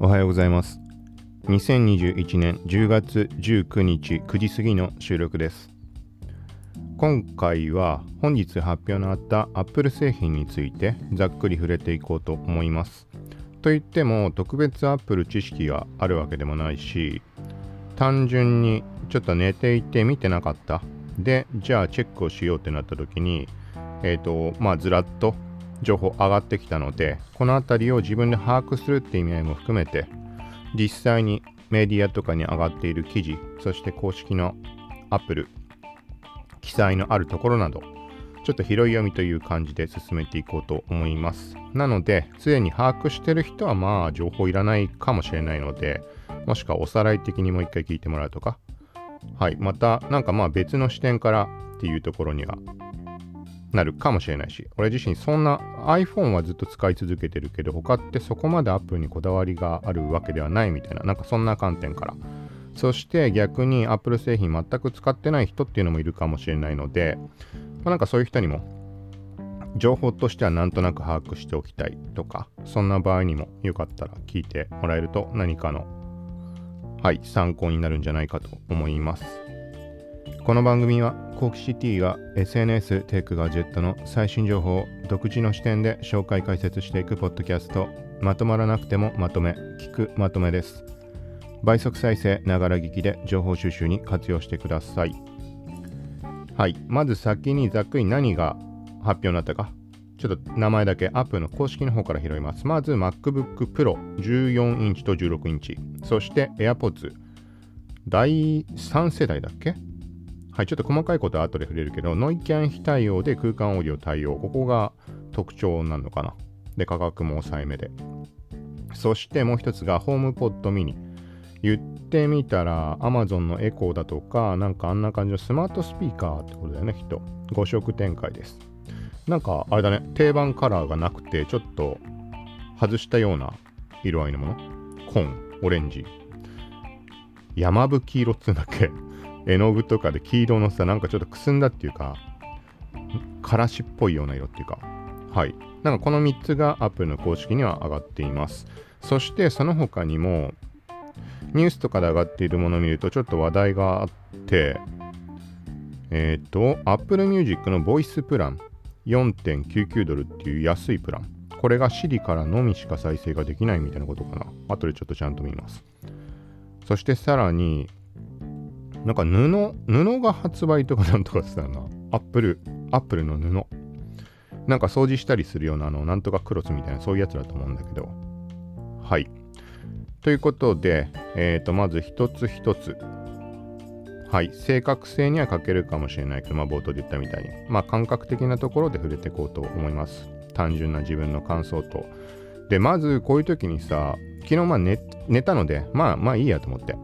おはようございます。2021年10月19日9時過ぎの収録です。今回は本日発表のあった Apple 製品についてざっくり触れていこうと思います。といっても特別 Apple 知識があるわけでもないし単純にちょっと寝ていて見てなかった。でじゃあチェックをしようってなった時にえっ、ー、とまあずらっと情報上がってきたので、この辺りを自分で把握するって意味合いも含めて、実際にメディアとかに上がっている記事、そして公式の Apple、記載のあるところなど、ちょっと拾い読みという感じで進めていこうと思います。なので、すでに把握してる人はまあ情報いらないかもしれないので、もしくはおさらい的にもう一回聞いてもらうとか、はい、またなんかまあ別の視点からっていうところにはなるかもしれないし、俺自身そんな iPhone はずっと使い続けてるけど、他ってそこまで Apple にこだわりがあるわけではないみたいな、なんかそんな観点から。そして逆に Apple 製品全く使ってない人っていうのもいるかもしれないので、まあ、なんかそういう人にも情報としてはなんとなく把握しておきたいとか、そんな場合にもよかったら聞いてもらえると何かの、はい、参考になるんじゃないかと思います。この番組はコーキシティが SNS テックガジェットの最新情報を独自の視点で紹介解説していくポッドキャスト。まとまらなくてもまとめ聞くまとめです。倍速再生ながら聞きで情報収集に活用してください。はい。まず先にざっくり何が発表になったか。ちょっと名前だけアップルの公式の方から拾います。まず MacBook Pro 14インチと16インチ。そして AirPods 第3世代だっけ？はい、ちょっと細かいことは後で触れるけど、ノイキャン非対応で空間オーディオ対応。ここが特徴なのかな。で、価格も抑えめで。そしてもう一つが、ホームポッドミニ。言ってみたら、Amazon のエコーだとか、なんかあんな感じのスマートスピーカーってことだよね、きっと。5色展開です。なんか、あれだね、定番カラーがなくて、ちょっと外したような色合いのもの。紺、オレンジ。山吹色っつうんだっけ？絵の具とかで黄色のさ、なんかちょっとくすんだっていうか、からしっぽいような色っていうか、はい。なんかこの3つが Apple の公式には上がっています。そしてその他にも、ニュースとかで上がっているものを見るとちょっと話題があって、えっ、ー、と、Apple Music のボイスプラン4.99ドルっていう安いプラン。これが Siri からのみしか再生ができないみたいなことかな。後でちょっとちゃんと見ます。そしてさらに、なんか布、布が発売とかなんとかってたな。アップル、アップルの布。なんか掃除したりするような、あの、なんとかクロスみたいな、そういうやつだと思うんだけど。はい。ということで、えっ、ー、と、まず一つ一つ。はい。正確性には欠けるかもしれないけど、まあ、冒頭で言ったみたいに。まあ、感覚的なところで触れていこうと思います。単純な自分の感想と。で、まず、こういう時にさ、昨日まあ寝寝たので、まあまあいいやと思って。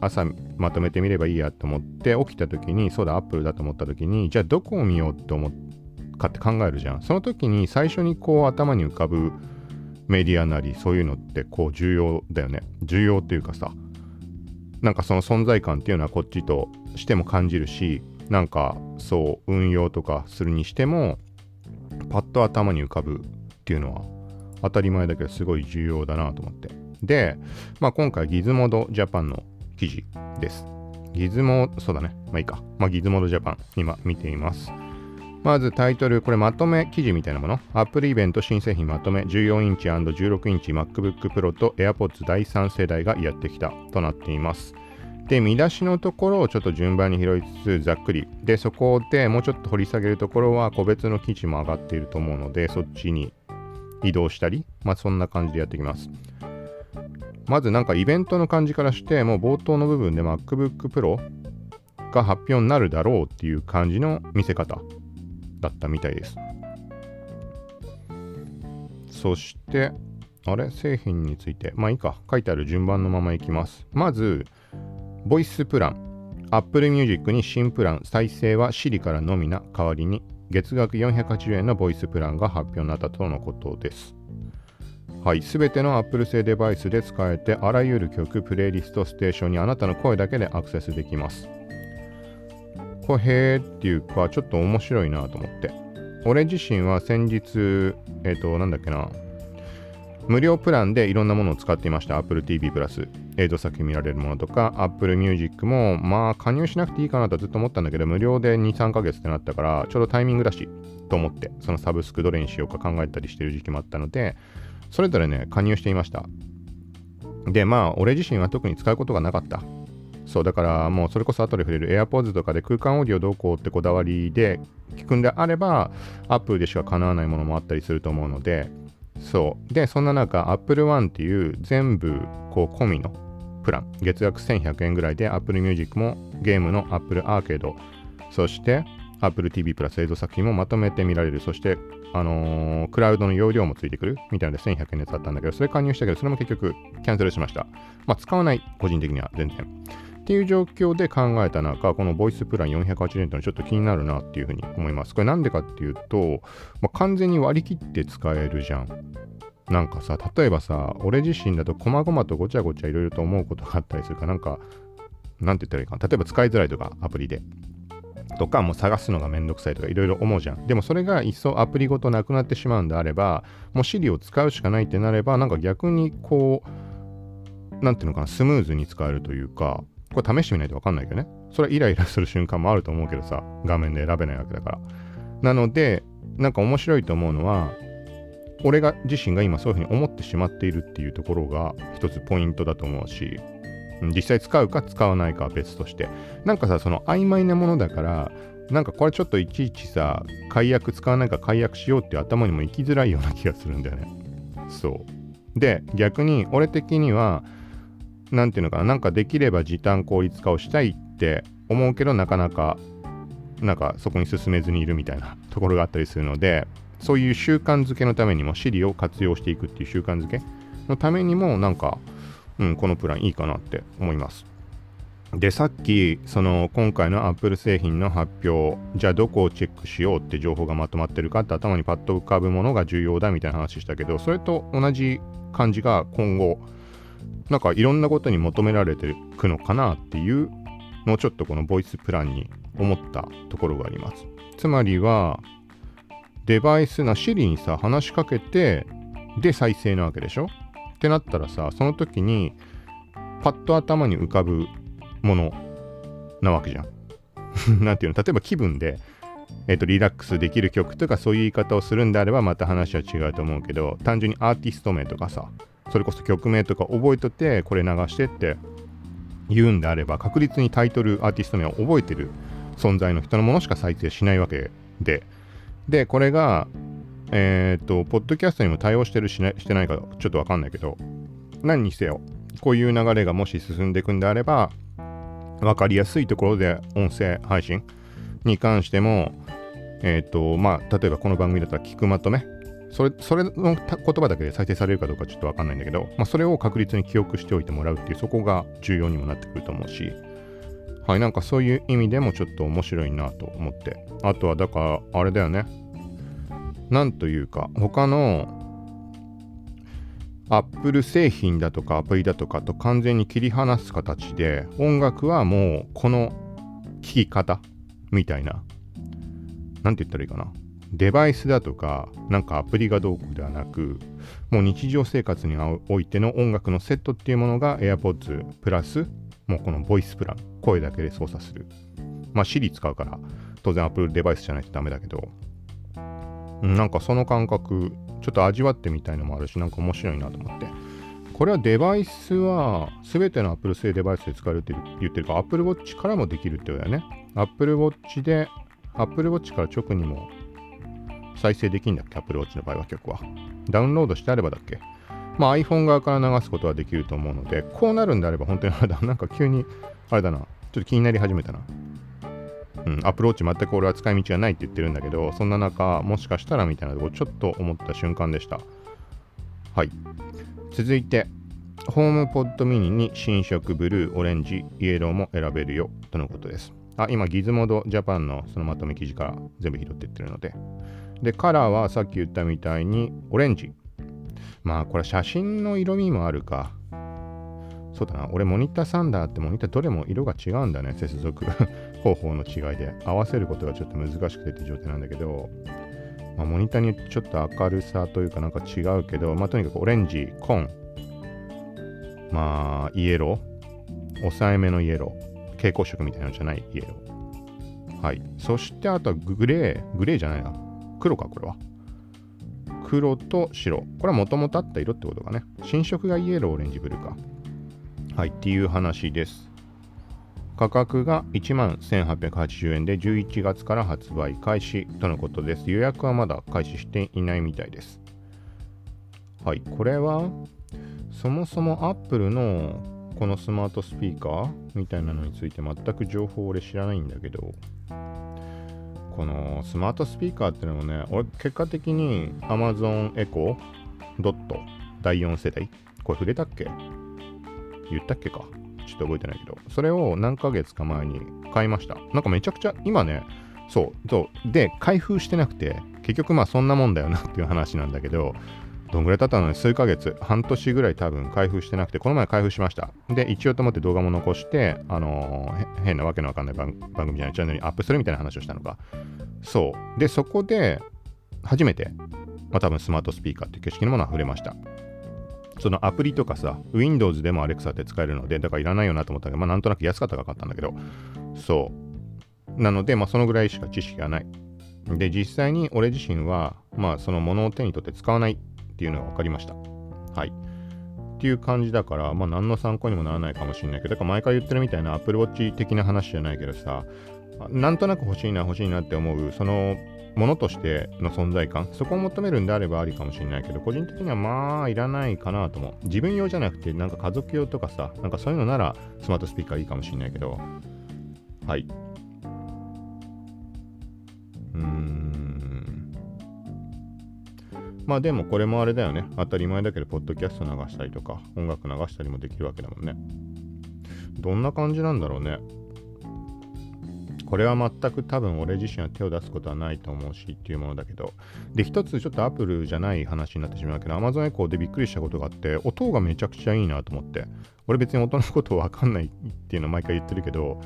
朝まとめてみればいいやと思って起きた時にそうだアップルだと思った時にじゃあどこを見ようって思うかって考えるじゃん。その時に最初にこう頭に浮かぶメディアなりそういうのってこう重要だよね。重要っていうかさなんかその存在感っていうのはこっちとしても感じるしなんかそう運用とかするにしてもパッと頭に浮かぶっていうのは当たり前だけどすごい重要だなと思って。で、まあ、今回ギズモドジャパンの記事です。ギズモ、そうだね。まあいいか。まあ、ギズモードジャパン、今見ています。まずタイトル、これまとめ記事みたいなもの。アップルイベント新製品まとめ14インチ &16 インチ MacBook Pro と AirPods 第3世代がやってきたとなっています。で、見出しのところをちょっと順番に拾いつつざっくり。で、そこでもうちょっと掘り下げるところは個別の記事も上がっていると思うので、そっちに移動したり、まあそんな感じでやっていきます。まずなんかイベントの感じからして、もう冒頭の部分で MacBook Pro が発表になるだろうっていう感じの見せ方だったみたいです。そして、あれ？製品について。まあいいか。書いてある順番のままいきます。まず、ボイスプラン。Apple Music に新プラン。再生は Siri からのみな代わりに月額480円のボイスプランが発表になったとのことです。はい、すべての Apple 製デバイスで使えて、あらゆる曲、プレイリスト、ステーションにあなたの声だけでアクセスできます。これ、へーっていうか、ちょっと面白いなと思って。俺自身は先日、えっ、ー、と、なんだっけな、無料プランでいろんなものを使っていました。Apple TV プラス。映像作品見られるものとか、Apple Music も、まあ、加入しなくていいかなとずっと思ったんだけど、無料で2、3ヶ月ってなったから、ちょうどタイミングだし、と思って、そのサブスクどれにしようか考えたりしてる時期もあったので、それぞれね、加入していました。で、まあ、俺自身は特に使うことがなかった。そう、だからもうそれこそ後で触れる AirPods とかで空間オーディオどうこうってこだわりで聞くんであれば、Apple でしか叶わないものもあったりすると思うので、そう。で、そんな中、Apple One っていう全部こう込みのプラン、月額1100円ぐらいで Apple Music もゲームの Apple Arcade、そして Apple TV プラス映像作品もまとめて見られる。そして、あのー、クラウドの容量もついてくるみたいなので1100円で使ったんだけど、それ加入したけど、それも結局キャンセルしました。まあ、使わない、個人的には全然。っていう状況で考えた中、このボイスプラン480円というのはちょっと気になるなっていうふうに思います。これなんでかっていうと、まあ、完全に割り切って使えるじゃん。なんかさ、例えばさ、俺自身だと細々とごちゃごちゃいろいろと思うことがあったりするか、なんか、なんて言ったらいいかな。例えば使いづらいとか、アプリで。とか、もう探すのがめんどくさいとかいろいろ思うじゃん。でもそれが一層アプリごとなくなってしまうんであれば、もう Siri を使うしかないってなれば、なんか逆にこう、なんていうのかな、スムーズに使えるというか、これ試してみないとわかんないけどね。それはイライラする瞬間もあると思うけどさ、画面で選べないわけだから。なので、なんか面白いと思うのは、俺が自身が今そういうふうに思ってしまっているっていうところが一つポイントだと思うし、実際使うか使わないかは別として。なんかさ、その曖昧なものだから、なんかこれちょっといちいちさ、解約使わないか解約しようってう頭にも行きづらいような気がするんだよね。そう。で、逆に俺的には、なんていうのかな、なんかできれば時短効率化をしたいって思うけど、なかなか、なんかそこに進めずにいるみたいな ところがあったりするので、そういう習慣づけのためにも Siri を活用していくっていう習慣づけのためにも、なんか、うん、このプランいいかなって思います。で、さっき、その今回の Apple 製品の発表、じゃあどこをチェックしようって情報がまとまってるかって頭にパッと浮かぶものが重要だみたいな話したけど、それと同じ感じが今後、なんかいろんなことに求められていくのかなっていうのをちょっとこのボイスプランに思ったところがあります。つまりは、デバイスな Siri にさ、話しかけて、で再生なわけでしょ？ってなったらさ、その時に、パッと頭に浮かぶものなわけじゃん。なんていうの？例えば気分で、えっ、ー、と、リラックスできる曲とかそういう言い方をするんであればまた話は違うと思うけど、単純にアーティスト名とかさ、それこそ曲名とか覚えとってこれ流してって言うんであれば確実にタイトルアーティスト名を覚えてる存在の人のものしか再生しないわけででこれがえっ、とポッドキャストにも対応してるし,、ね、してないかちょっとわかんないけど何にせよこういう流れがもし進んでいくんであれば分かりやすいところで音声配信に関してもえっ、ー、とまあ例えばこの番組だったら聞くまとめそれそれの言葉だけで再生されるかどうかちょっとわかんないんだけど、まあ、それを確実に記憶しておいてもらうっていうそこが重要にもなってくると思うし、はい、なんかそういう意味でもちょっと面白いなと思って。あとはだからあれだよね。なんというか他の Apple 製品だとかアプリだとかと完全に切り離す形で音楽はもうこの聴き方みたいな。なんて言ったらいいかな。デバイスだとか、なんかアプリがどうこうではなく、もう日常生活においての音楽のセットっていうものが AirPods プラス、もうこのボイスプラン、声だけで操作する。まあ Siri 使うから、当然 Apple デバイスじゃないとダメだけど、なんかその感覚、ちょっと味わってみたいのもあるし、なんか面白いなと思って。これはデバイスは全ての Apple 製デバイスで使えるって言ってるから Apple Watch からもできるってことだよね。Apple Watch で Apple Watch から直にも再生できるんだっけ ?Apple Watch の場合は曲は。ダウンロードしてあればだっけまあ iPhone 側から流すことはできると思うので、こうなるんであれば本当にあれだ、なんか急に、あれだな、ちょっと気になり始めたな。うん、アプローチ全く俺は使い道がないって言ってるんだけど、そんな中、もしかしたらみたいなとこちょっと思った瞬間でした。はい。続いて、ホームポッドミニに新色ブルー、オレンジ、イエローも選べるよとのことです。あ、今、ギズモードジャパンのそのまとめ記事から全部拾っていってるので、で、カラーはさっき言ったみたいにオレンジ。まあこれ写真の色味もあるか。そうだな。俺モニターサンダーってモニターどれも色が違うんだね。接続方法の違いで。合わせることがちょっと難しくてって状態なんだけど、まあ、モニターによってちょっと明るさというかなんか違うけど、まあ、とにかくオレンジ、紺、まあ、イエロー、抑えめのイエロー、蛍光色みたいなのじゃないイエロー。はい。そしてあとはグレー、グレーじゃないな。黒か、これは。黒と白。これはもともとあった色ってことかね。新色がイエロー、オレンジ、ブルーか。はい、っていう話です。価格が1万1880円で11月から発売開始とのことです。予約はまだ開始していないみたいです。はい、これはそもそも Apple のこのスマートスピーカーみたいなのについて全く情報俺知らないんだけどこのスマートスピーカーってのもね俺結果的に Amazon Echo ドット第4世代？これ触れたっけ？言ったっけか？ちょっと覚えてないけど、それを何ヶ月か前に買いました。なんかめちゃくちゃ、今ね、そう、そう。で、開封してなくて、結局まあそんなもんだよなっていう話なんだけど、どんぐらい経ったのに数ヶ月、半年ぐらい多分開封してなくて、この前開封しました。で、一応と思って動画も残して、あのー、変なわけのわかんない番組じゃないチャンネルにアップするみたいな話をしたのか。そう。で、そこで、初めて、まあ多分スマートスピーカーっていう景色のものは触れました。そのアプリとかさ、Windows でも Alexa って使えるので、だからいらないよなと思ったけど、まあなんとなく安かったかかったんだけど、そう。なので、まあそのぐらいしか知識がない。で、実際に俺自身は、まあそのものを手に取って使わないっていうのが分かりました。はい。っていう感じだから、まあ何の参考にもならないかもしれないけど、だから毎回言ってるみたいな Apple Watch 的な話じゃないけどさ、なんとなく欲しいな欲しいなって思う、そのものとしての存在感、そこを求めるんであればありかもしれないけど、個人的にはまあいらないかなと思う。自分用じゃなくて、なんか家族用とかさ、なんかそういうのならスマートスピーカーいいかもしれないけど、はい。うーん。まあでもこれもあれだよね。当たり前だけど、ポッドキャスト流したりとか、音楽流したりもできるわけだもんね。どんな感じなんだろうね。これは全く多分俺自身は手を出すことはないと思うしっていうものだけど、で、一つちょっとアップルじゃない話になってしまうけど、Amazon Echo でびっくりしたことがあって、音がめちゃくちゃいいなと思って、俺別に音のことわかんないっていうのは毎回言ってるけど、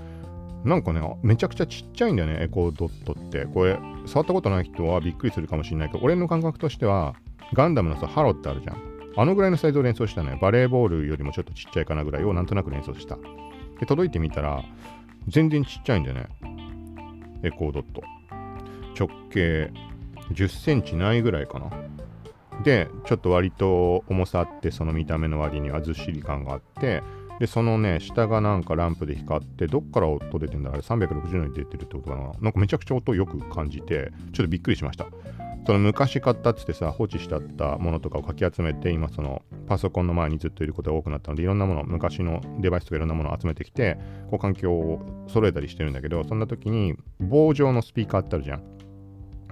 なんかね、めちゃくちゃちっちゃいんだよね、エコードットって。これ、触ったことない人はびっくりするかもしれないけど、俺の感覚としては、ガンダムのさ、ハロってあるじゃん。あのぐらいのサイズを連想したね。バレーボールよりもちょっとちっちゃいかなぐらいをなんとなく連想した。で、届いてみたら、全然ちっちゃいんだよね。エコードット。直径10センチないぐらいかな。で、ちょっと割と重さあって、その見た目の割にはずっしり感があって、で、そのね、下がなんかランプで光って、どっから音出てんだあれ360度に出てるってことかななんかめちゃくちゃ音よく感じて、ちょっとびっくりしました。その昔買ったっつってさ、放置してあったものとかをかき集めて、今そのパソコンの前にずっといることが多くなったので、いろんなもの、昔のデバイスとかいろんなものを集めてきて、こう環境を揃えたりしてるんだけど、そんな時に棒状のスピーカーってあるじゃん。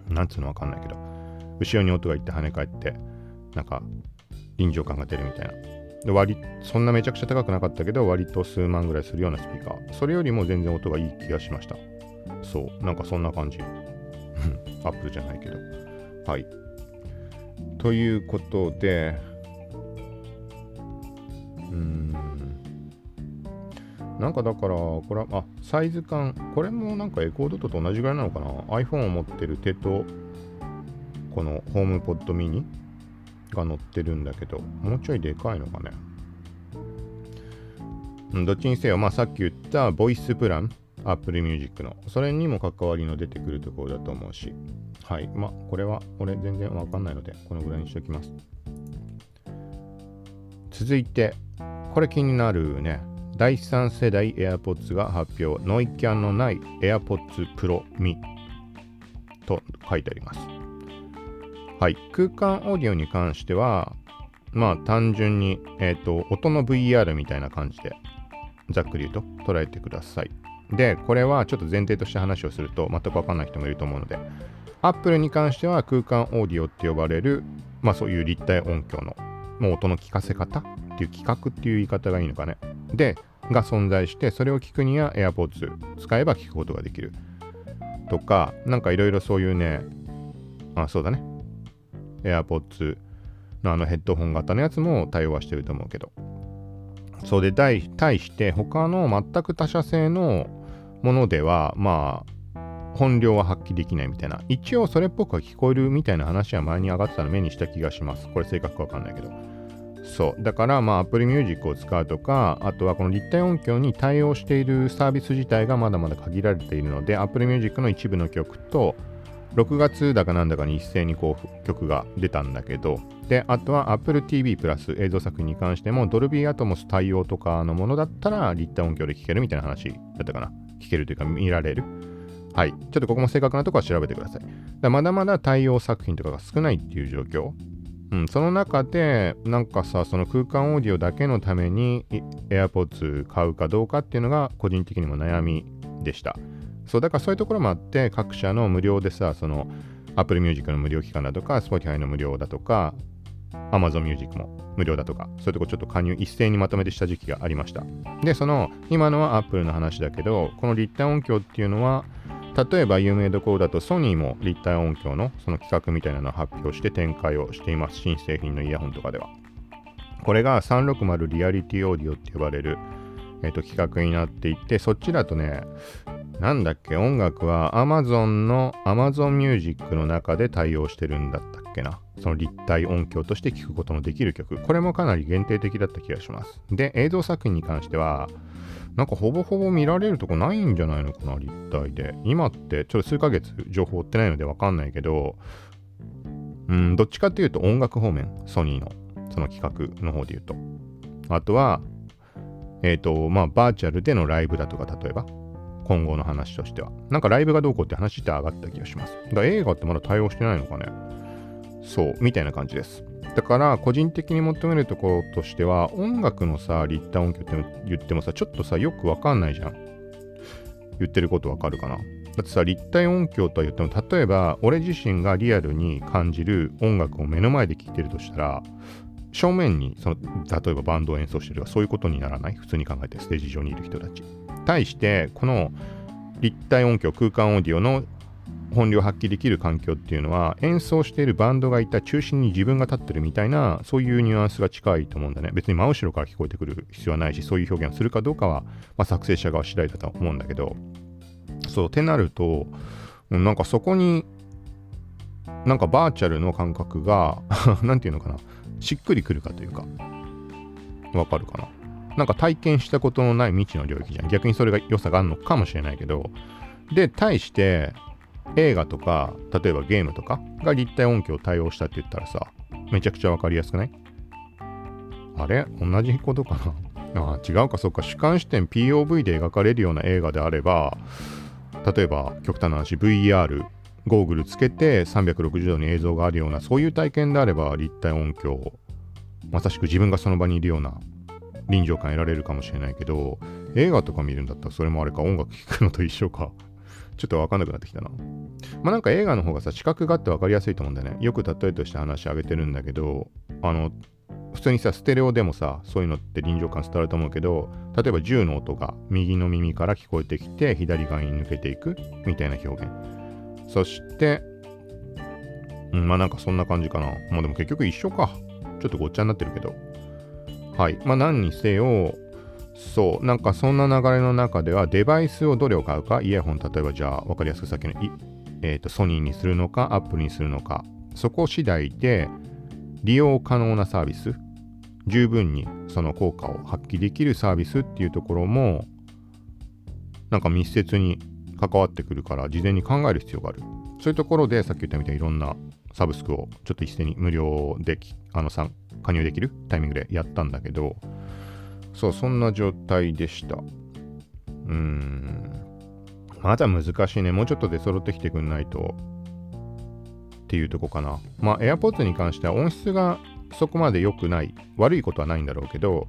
なんつうのわかんないけど、後ろに音がいって跳ね返って、なんか臨場感が出るみたいな。で割そんなめちゃくちゃ高くなかったけど、割と数万ぐらいするようなスピーカー。それよりも全然音がいい気がしました。そう、なんかそんな感じ。アップルじゃないけど。はい。ということで、うん。なんかだから、これは、あ、サイズ感、これもなんかエコードと同じぐらいなのかな ?iPhone を持ってる手と、このホームポッドミニが乗ってるんだけど、もうちょいでかいのかね？どっちにせよ、まあさっき言ったボイスプラン、Apple Music の、それにも関わりの出てくるところだと思うし、はい。まあ、これは俺全然わかんないので、このぐらいにしておきます。続いて、これ気になるね。第3世代 AirPods が発表。ノイキャンのない AirPods Pro Me と書いてあります。はい。空間オーディオに関しては、まあ単純に、えっ、ー、と、音の VR みたいな感じで、ざっくり言うと捉えてください。で、これはちょっと前提として話をすると全くわかんない人もいると思うので、Apple に関しては空間オーディオって呼ばれる、まあそういう立体音響のもう音の聞かせ方っていう企画っていう言い方がいいのかね。で、が存在して、それを聞くには AirPods 使えば聞くことができる。とか、なんかいろいろそういうね、あ、そうだね。AirPods のあのヘッドホン型のやつも対応はしてると思うけど。そうで、対して他の全く他社製のものでは、まあ、本領は発揮できないみたいな。一応それっぽくは聞こえるみたいな話は前に上がってたの目にした気がします。これ正確かわかんないけど。そう。だからまあ Apple Music を使うとか、あとはこの立体音響に対応しているサービス自体がまだまだ限られているので、Apple Music の一部の曲と、6月だかなんだかに一斉にこう曲が出たんだけど、で、あとは Apple TV プラス映像作品に関しても、ドルビーアトモス対応とかのものだったら立体音響で聴けるみたいな話だったかな。聴けるというか見られる。はい。ちょっとここも正確なところは調べてください。だまだまだ対応作品とかが少ないっていう状況。うん、その中で、なんかさ、その空間オーディオだけのために AirPods 買うかどうかっていうのが個人的にも悩みでした。そう、だからそういうところもあって、各社の無料でさ、その Apple Music の無料期間だとか、Spotify の無料だとか、Amazon Music も無料だとか、そういうとこちょっと加入一斉にまとめてした時期がありました。で、その、今のは Apple の話だけど、この立体音響っていうのは、例えば有名どころだとソニーも立体音響のその企画みたいなのを発表して展開をしています。新製品のイヤホンとかでは。これが360リアリティオーディオって呼ばれる、えー、と企画になっていて、そっちだとね、なんだっけ、音楽は Amazon の Amazon Music の中で対応してるんだったっけな？その立体音響として聴くことのできる曲。これもかなり限定的だった気がします。で、映像作品に関しては、なんかほぼほぼ見られるとこないんじゃないのかな、立体で。今ってちょっと数ヶ月情報追ってないのでわかんないけど、うん、どっちかっていうと音楽方面、ソニーのその企画の方で言うと。あとは、えっ、ー、と、まあ、バーチャルでのライブだとか、例えば、今後の話としては。なんかライブがどうこうって話って上がった気がします。だから映画ってまだ対応してないのかね。そう、みたいな感じです。だから個人的に求めるところとしては音楽のさ立体音響って言ってもさちょっとさよくわかんないじゃん言ってることわかるかなだってさ立体音響とは言っても例えば俺自身がリアルに感じる音楽を目の前で聴いてるとしたら正面にその例えばバンドを演奏してるとかそういうことにならない？普通に考えてステージ上にいる人たち対してこの立体音響空間オーディオの本領発揮できる環境っていうのは演奏しているバンドがいた中心に自分が立ってるみたいなそういうニュアンスが近いと思うんだね。別に真後ろから聞こえてくる必要はないしそういう表現をするかどうかは、まあ、作成者側次第だと思うんだけど。そうってなるとなんかそこになんかバーチャルの感覚が 何て言うのかな。しっくりくるかというか。わかるかな。なんか体験したことのない未知の領域じゃん。逆にそれが良さがあるのかもしれないけど。で対して映画とか、例えばゲームとかが立体音響対応したって言ったらさ、めちゃくちゃわかりやすくない？あれ？同じことかな？あ違うか、そっか、主観視点 POV で描かれるような映画であれば、例えば極端な話、VR、ゴーグルつけて360度に映像があるような、そういう体験であれば立体音響、まさしく自分がその場にいるような臨場感得られるかもしれないけど、映画とか見るんだったらそれもあれか、音楽聴くのと一緒か。ちょっとわかんなくなってきたな。まあなんか映画の方がさ、視覚があってわかりやすいと思うんだよね。よく例えとして話あげてるんだけど、あの、普通にさ、ステレオでもさ、そういうのって臨場感伝わると思うけど、例えば銃の音が右の耳から聞こえてきて、左側に抜けていくみたいな表現。そして、うん、まあなんかそんな感じかな。まあでも結局一緒か。ちょっとごっちゃになってるけど。はい。まあ何にせよ、そう、なんかそんな流れの中ではデバイスをどれを買うか、イヤホン、例えばじゃあ分かりやすくさっきの、えーと、ソニーにするのか、アップルにするのか、そこ次第で利用可能なサービス、十分にその効果を発揮できるサービスっていうところも、なんか密接に関わってくるから、事前に考える必要がある。そういうところで、さっき言ったみたいにいろんなサブスクをちょっと一斉に無料であの参加入できるタイミングでやったんだけど、そう、そんな状態でした。うーん。まだ難しいね。もうちょっと出揃ってきてくんないと。っていうとこかな。まあ、AirPods に関しては音質がそこまで良くない。悪いことはないんだろうけど、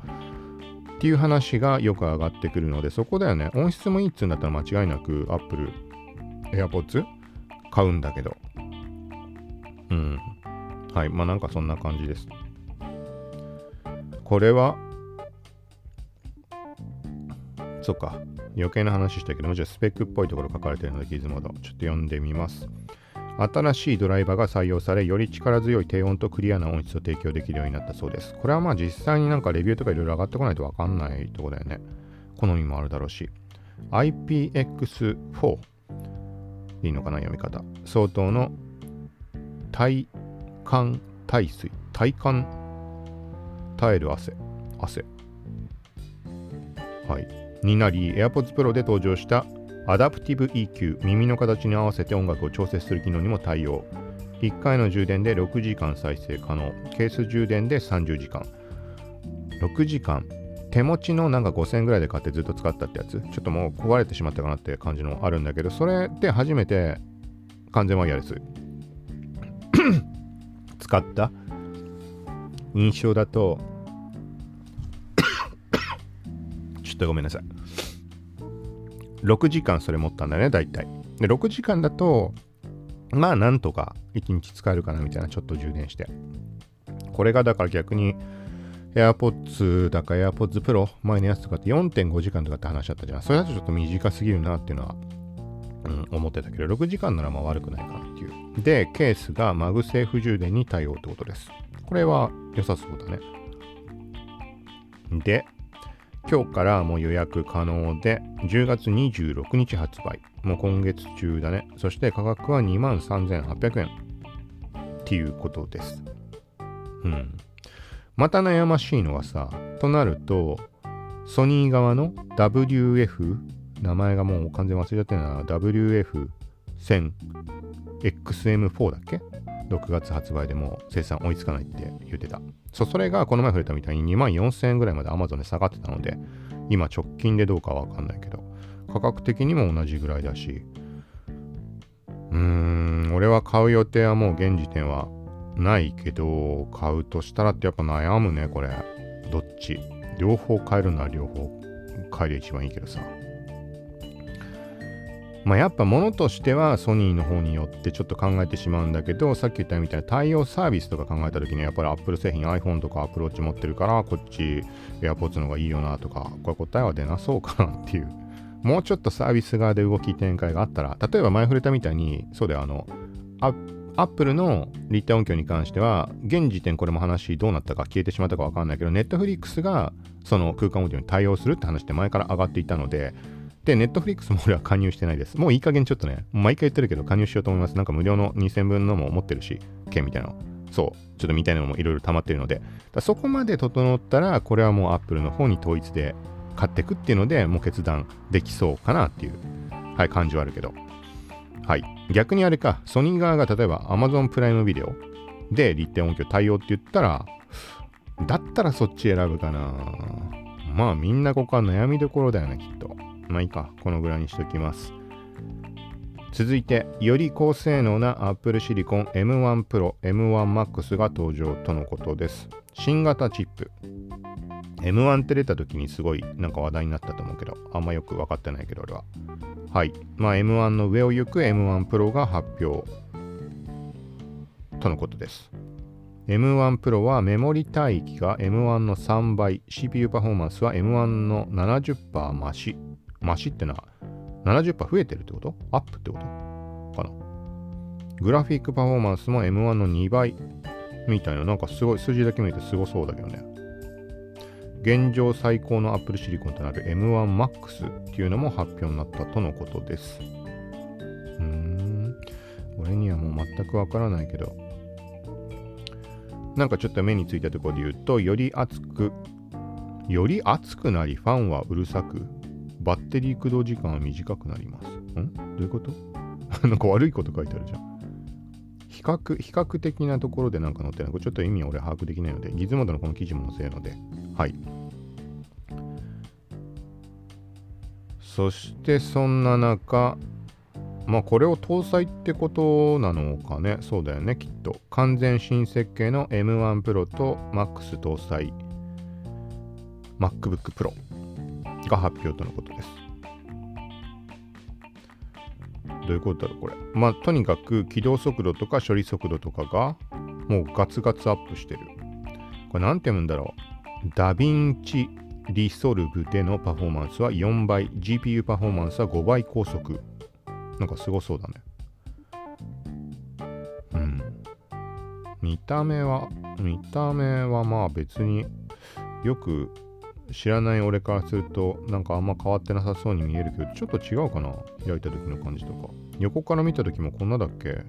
っていう話がよく上がってくるので、そこだよね。音質もいいっつうんだったら間違いなく Apple AirPods 買うんだけど。うん。はい。まあなんかそんな感じです。これは？そっか。余計な話したけども、じゃあスペックっぽいところ書かれてるので、ギズモード。ちょっと読んでみます。新しいドライバーが採用され、より力強い低音とクリアな音質を提供できるようになったそうです。これはまあ実際になんかレビューとかいろいろ上がってこないとわかんないとこだよね。好みもあるだろうし。IPX4。いいのかな読み方相当の体感耐水体感耐える汗汗。はい。になり AirPods Pro で登場したアダプティブ EQ 耳の形に合わせて音楽を調節する機能にも対応。1回の充電で6時間再生可能。ケース充電で30時間。6時間。手持ちのなんか5000円ぐらいで買ってずっと使ったってやつ。ちょっともう壊れてしまったかなって感じのあるんだけどそれで初めて完全ワイヤレス。使った。印象だととごめんなさい6時間それ持ったんだね大体で6時間だとまあなんとか1日使えるかなみたいなちょっと充電してこれがだから逆に AirPods だか AirPods Pro 前のやつとかって4.5時間とかって話だったじゃん。それだとちょっと短すぎるなっていうのは、うん、思ってたけど、6時間ならまあ悪くないかなっていう。で、ケースがマグセーフ充電に対応ってことです。これは良さそうだね。で、今日からもう予約可能で、10月26日発売。もう今月中だね。そして価格は2万3800円っていうことです。うん。また悩ましいのはさ、となると、ソニー側の WF、名前がもう完全忘れちゃってるな、WF1000XM4 だっけ？?6 月発売でも生産追いつかないって言ってた。そう、それがこの前触れたみたいに2万4000円ぐらいまで Amazon で下がってたので、今直近でどうかはわかんないけど、価格的にも同じぐらいだし、うーん、俺は買う予定はもう現時点はないけど、買うとしたらってやっぱ悩むね、これ。どっち？両方買えるなら両方買えりゃ一番いいけどさ。まあやっぱ物としてはソニーの方によってちょっと考えてしまうんだけど、さっき言ったみたいな対応サービスとか考えた時にやっぱり Apple 製品 iPhone とか Apple Watch 持ってるからこっち AirPods の方がいいよなとか、これ答えは出なそうかなっていう。もうちょっとサービス側で動き展開があったら、例えば前触れたみたいに、そうだよ、あの、アップルの立体音響に関しては、現時点これも話どうなったか消えてしまったかわかんないけど、ネットフリックスがその空間オーディオに対応するって話って前から上がっていたので、で、ネットフリックスも俺は加入してないです。もういい加減ちょっとね、毎回言ってるけど加入しようと思います。なんか無料の2000分のも持ってるし、券みたいなの。そう、ちょっとみたいなのもいろいろ溜まってるので、そこまで整ったら、これはもうアップルの方に統一で買っていくっていうので、もう決断できそうかなっていう、はい、感じはあるけど。はい。逆にあれか、ソニー側が例えば Amazon プライムビデオで立体音響対応って言ったら、だったらそっち選ぶかな。まあみんなここは悩みどころだよね、きっと。まあいいか、このぐらいにしときます。続いて、より高性能な Apple Silicon M1 Pro、M1 Max が登場とのことです。新型チップ。M1 って出た時にすごいなんか話題になったと思うけど、あんまよく分かってないけど俺は。はい。まあ M1 の上を行く M1 Pro が発表とのことです。M1 Pro はメモリ帯域が M1 の3倍、CPU パフォーマンスは M1 の70%増し。増しってのは70%増えてるってこと？アップってこと？かな？グラフィックパフォーマンスも M1 の2倍みたいな、なんかすごい、数字だけ見るとすごそうだけどね。現状最高の Apple シリコンとなる M1Max っていうのも発表になったとのことです。うーん。俺にはもう全くわからないけど。なんかちょっと目についたところで言うと、より熱く、より熱くなり、ファンはうるさく、バッテリー駆動時間は短くなります。ん？どういうこと？なんか悪いこと書いてあるじゃん。比較、比較的なところでなんか載ってるのこれちょっと意味は俺把握できないので、ギズモードのこの記事も載せるので、はい。そしてそんな中、まあこれを搭載ってことなのかね？そうだよね、きっと。完全新設計の M1 Pro と Max 搭載 MacBook Pro が発表とのことです。どういうことだろう、これ。まあとにかく起動速度とか処理速度とかがもうガツガツアップしてる。これなんて読むんだろう。 DaVinci Resolve でのパフォーマンスは4倍、GPU パフォーマンスは5倍高速。なんかすごそうだね。うん。見た目は、見た目はまあ別によく知らない俺からするとなんかあんま変わってなさそうに見えるけど、ちょっと違うかな？焼いた時の感じとか。横から見た時もこんなだっけ？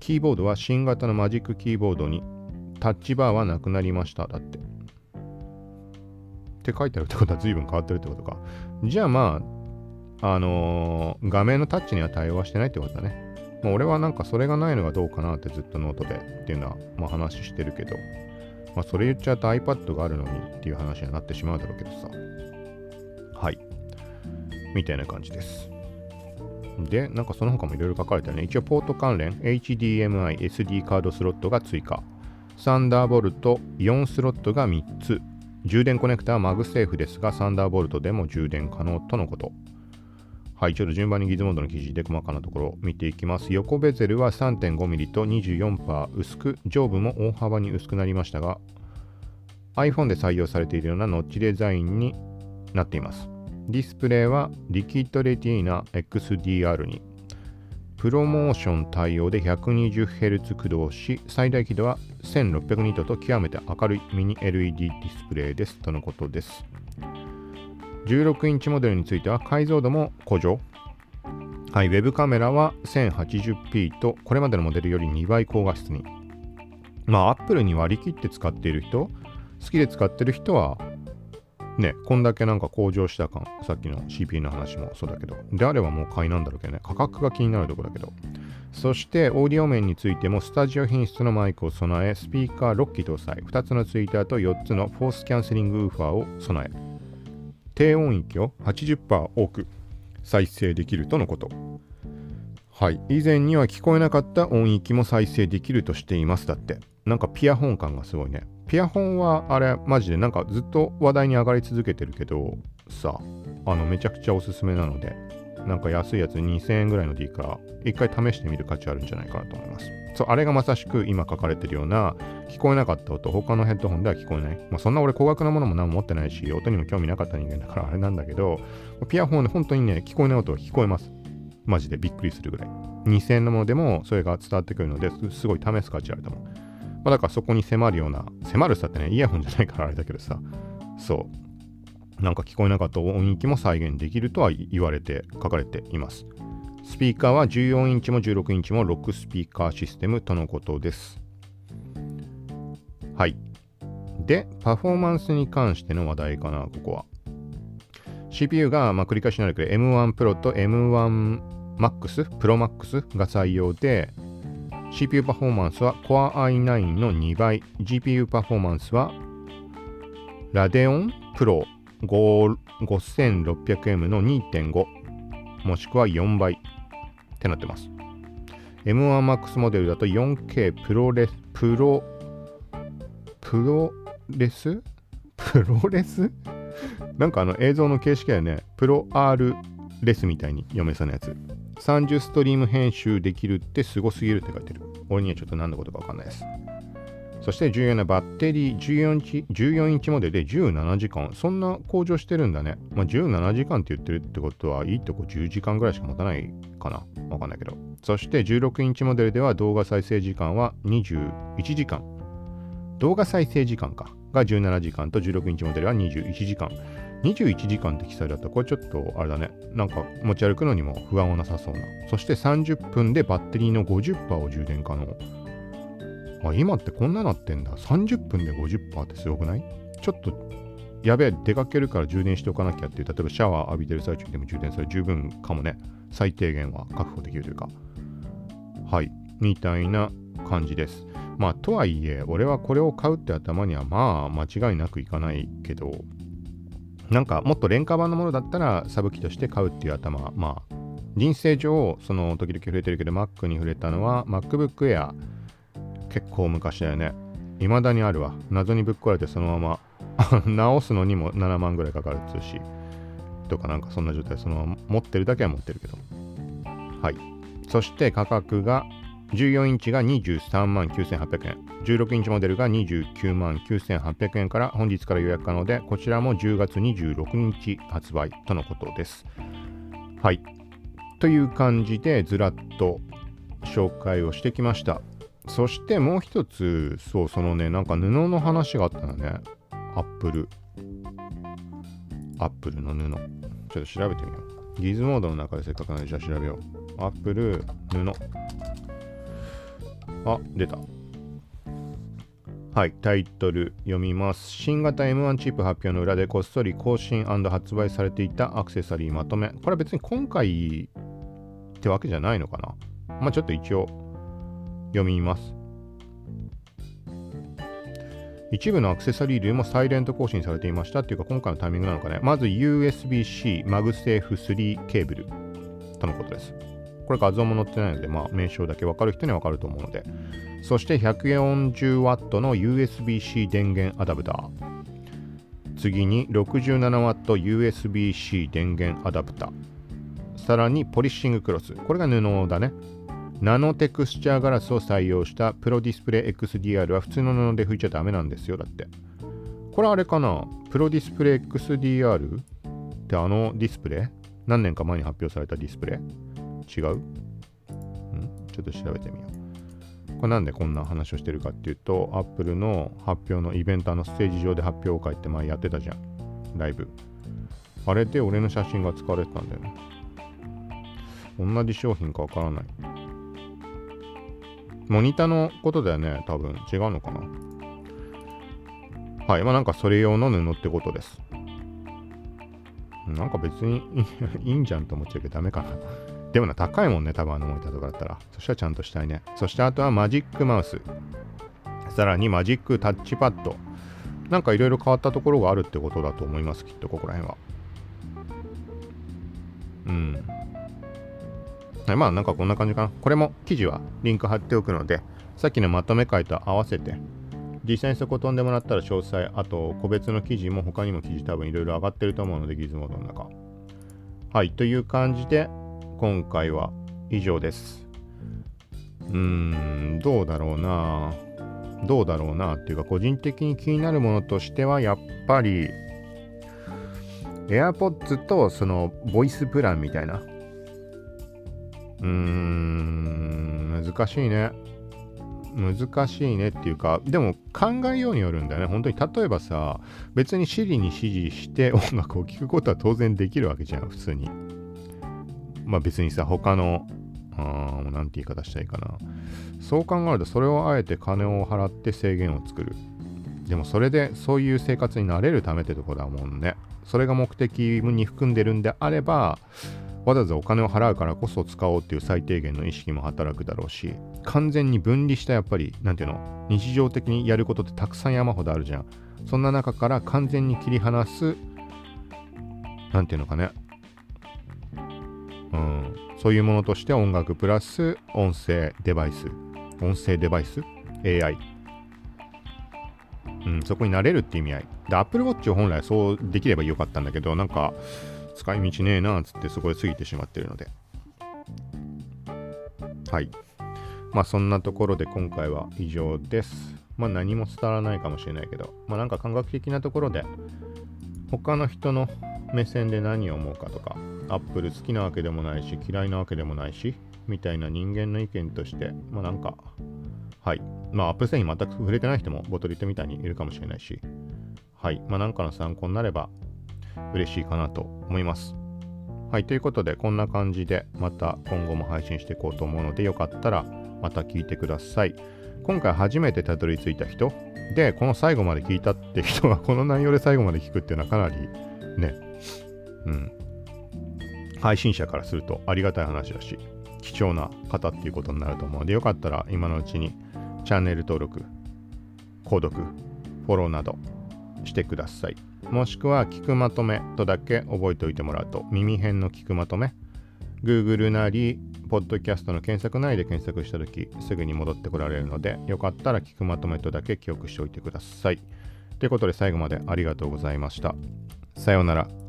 キーボードは新型のマジックキーボードにタッチバーはなくなりました。だって。って書いてあるってことは随分変わってるってことか。じゃあまああのー、画面のタッチには対応はしてないってことだね。まあ、俺はなんかそれがないのがどうかなってずっとノートでっていうのはまあ話してるけど、まあそれ言っちゃうと iPad があるのにっていう話になってしまうだろうけどさ。はい。みたいな感じです。で、なんかその他もいろいろ書かれてるね。一応ポート関連 HDMI SD カードスロットが追加。 Thunderbolt 4スロットが3つ。充電コネクタは MagSafe ですが、 Thunderbolt でも充電可能とのこと。はい、ちょっと順番に Gizmodo の記事で細かなところを見ていきます。横ベゼルは 3.5mm と24%薄く、上部も大幅に薄くなりましたが、iPhone で採用されているようなノッチデザインになっています。ディスプレイはリキッドレティーナ XDR に、 ProMotion 対応で 120Hz 駆動し、最大輝度は1600ニットと極めて明るいミニ LED ディスプレイですとのことです。16インチモデルについては解像度も向上。はい、ウェブカメラは 1080p とこれまでのモデルより2倍高画質に。まあ、Apple に割り切って使っている人、好きで使ってる人は、ね、こんだけなんか向上した感、さっきの CPU の話もそうだけど、であればもう買いなんだろうけどね、価格が気になるところだけど。そして、オーディオ面についても、スタジオ品質のマイクを備え、スピーカー6機搭載、2つのツイッターと4つのフォースキャンセリングウーファーを備え、低音域を80%多く再生できるとのこと。はい。以前には聞こえなかった音域も再生できるとしています。だって。なんかピアホン感がすごいね。ピアホンはあれ、マジでなんかずっと話題に上がり続けてるけど、さ、あの、めちゃくちゃおすすめなので、なんか安いやつ2000円ぐらいの D から一回試してみる価値あるんじゃないかなと思います。そう、あれがまさしく今書かれてるような聞こえなかった音、他のヘッドホンでは聞こえない。まあそんな俺高額なものも何も持ってないし、音にも興味なかった人間だからあれなんだけど、ピアホンで本当にね、聞こえない音は聞こえます。マジでびっくりするぐらい。2000円のものでもそれが伝わってくるのですごい試す価値あると思う。まあだからそこに迫るような、迫るさってね、イヤホンじゃないからあれだけどさ、そう。なんか聞こえなかった音域も再現できるとは言われて書かれています。スピーカーは14インチも16インチも6スピーカーシステムとのことです。はい。で、パフォーマンスに関しての話題かな、ここは。CPU が、まあ、繰り返しになるけど M1 Pro と M1 Max、Pro Max が採用で、CPU パフォーマンスは Core i9 の2倍、GPU パフォーマンスは Radeon Pro 5600M の2.5もしくは4倍ってなってます。M1MAX モデルだと 4K プロレス、プロ、プロレス？プロレス？なんかあの映像の形式だよね。プロ R レスみたいに読めそうなやつ。30ストリーム編集できるってすごすぎるって書いてる。俺にはちょっと何のことかわかんないです。そして重要なバッテリー14インチ ,14 インチモデルで17時間。そんな向上してるんだね。まあ、17時間って言ってるってことはいいとこ10時間ぐらいしか持たないかな。わかんないけど。そして16インチモデルでは動画再生時間は21時間。動画再生時間か。が17時間と16インチモデルは21時間。21時間って記載だったら、これちょっとあれだね。なんか持ち歩くのにも不安はなさそうな。そして30分でバッテリーの50%を充電可能。あ、今ってこんななってんだ。30分で50%ってすごくない？ちょっと、やべえ、出かけるから充電しておかなきゃっていう、例えばシャワー浴びてる最中でも充電する十分かもね。最低限は確保できるというか。はい。みたいな感じです。まあ、とはいえ、俺はこれを買うって頭にはまあ、間違いなくいかないけど、なんかもっと廉価版のものだったらサブ機として買うっていう頭、まあ、人生上、その時々触れてるけど、Mac に触れたのは MacBook Air 結構昔だよね。未だにあるわ。謎にぶっ壊れてそのまま 直すのにも7万ぐらいかかるっつうし。とかなんかそんな状態そのまま持ってるだけは持ってるけど。はい。そして価格が14インチが23万9800円。16インチモデルが29万9800円から本日から予約可能で、こちらも10月26日発売とのことです。はい。という感じでずらっと紹介をしてきました。そしてもう一つ、そう、そのね、なんか布の話があったのね。アップル。アップルの布。ちょっと調べてみよう。ギズモードの中でせっかくなのでじゃあ調べよう。Apple 布。あ、出た。はい、タイトル読みます。新型 M1 チップ発表の裏でこっそり更新発売されていたアクセサリーまとめ。これは別に今回ってわけじゃないのかな。まあちょっと一応読みます。一部のアクセサリー類もサイレント更新されていましたっていうか今回のタイミングなのかね。まず USB-C MagSafe 3ケーブルとのことです。これ画像も載ってないので、まあ、名称だけ分かる人には分かると思うので。そして 140W の USB-C 電源アダプター。次に 67W USB-C 電源アダプター。さらにポリッシングクロス。これが布だね。ナノテクスチャーガラスを採用したプロディスプレイ XDR は普通の布で拭いちゃダメなんですよ。だって。これあれかな？プロディスプレイ XDR ってあのディスプレイ？何年か前に発表されたディスプレイ？違う？ん？ちょっと調べてみよう。これなんでこんな話をしてるかっていうと、Apple の発表のイベントのステージ上で発表会って前やってたじゃん。ライブ。あれで俺の写真が使われてたんだよね。同じ商品かわからない。モニターのことだよね。多分違うのかな。はい。まあなんかそれ用の布ってことです。なんか別に いいんじゃんと思っちゃうけどダメかな。でもな、高いもんね、多分あのモニターとかだったら。そしたらちゃんとしたいね。そしてあとはマジックマウス。さらにマジックタッチパッド。なんかいろいろ変わったところがあるってことだと思います、きっとここら辺は。うん。まあなんかこんな感じかな。これも記事はリンク貼っておくので、さっきのまとめ会と合わせて、実際にそこ飛んでもらったら詳細、あと個別の記事も他にも記事多分いろいろ上がってると思うので、ギズモードの中。はい、という感じで、今回は以上です。うーん、どうだろうな。どうだろうなっていうか、個人的に気になるものとしては、やっぱり、AirPods とそのボイスプランみたいな。うーん、難しいね。難しいねっていうか、でも考えようによるんだよね。本当に例えばさ、別に Siri に指示して 音楽を聴くことは当然できるわけじゃん、普通に。まあ別にさ、他の、あなんて言い方したいいかな。そう考えると、それをあえて金を払って制限を作る。でもそれでそういう生活になれるためってとこだもんね。それが目的に含んでるんであれば、わざわざお金を払うからこそ使おうっていう最低限の意識も働くだろうし、完全に分離したやっぱり、なんていうの、日常的にやることってたくさん山ほどあるじゃん。そんな中から完全に切り離す、なんていうのかね、うん、そういうものとして音楽プラス音声デバイス。音声デバイス？AI うん、そこになれるって意味合い。で、Apple Watch 本来そうできればよかったんだけど、なんか、使い道ねえなっつってそこで過ぎてしまってるので。はい。まあそんなところで今回は以上です。まあ何も伝わらないかもしれないけど、まあなんか感覚的なところで、他の人の目線で何を思うかとか、アップル好きなわけでもないし、嫌いなわけでもないし、みたいな人間の意見として、まあなんか、はい。まあ、アップル製品全く触れてない人もボトル言ってみたいにいるかもしれないし、はい。まあ、なんかの参考になれば嬉しいかなと思います。はい。ということで、こんな感じでまた今後も配信していこうと思うので、よかったらまた聞いてください。今回初めてたどり着いた人で、この最後まで聞いたって人 がこの内容で最後まで聞くっていうのはかなりね、うん、配信者からするとありがたい話だし、貴重な方っていうことになると思うので、よかったら今のうちにチャンネル登録、購読、フォローなどしてください。もしくは聞くまとめとだけ覚えておいてもらうと、耳辺の聞くまとめ、Google なり、podcast の検索内で検索した時、すぐに戻ってこられるので、よかったら聞くまとめとだけ記憶しておいてください。ということで最後までありがとうございました。さようなら。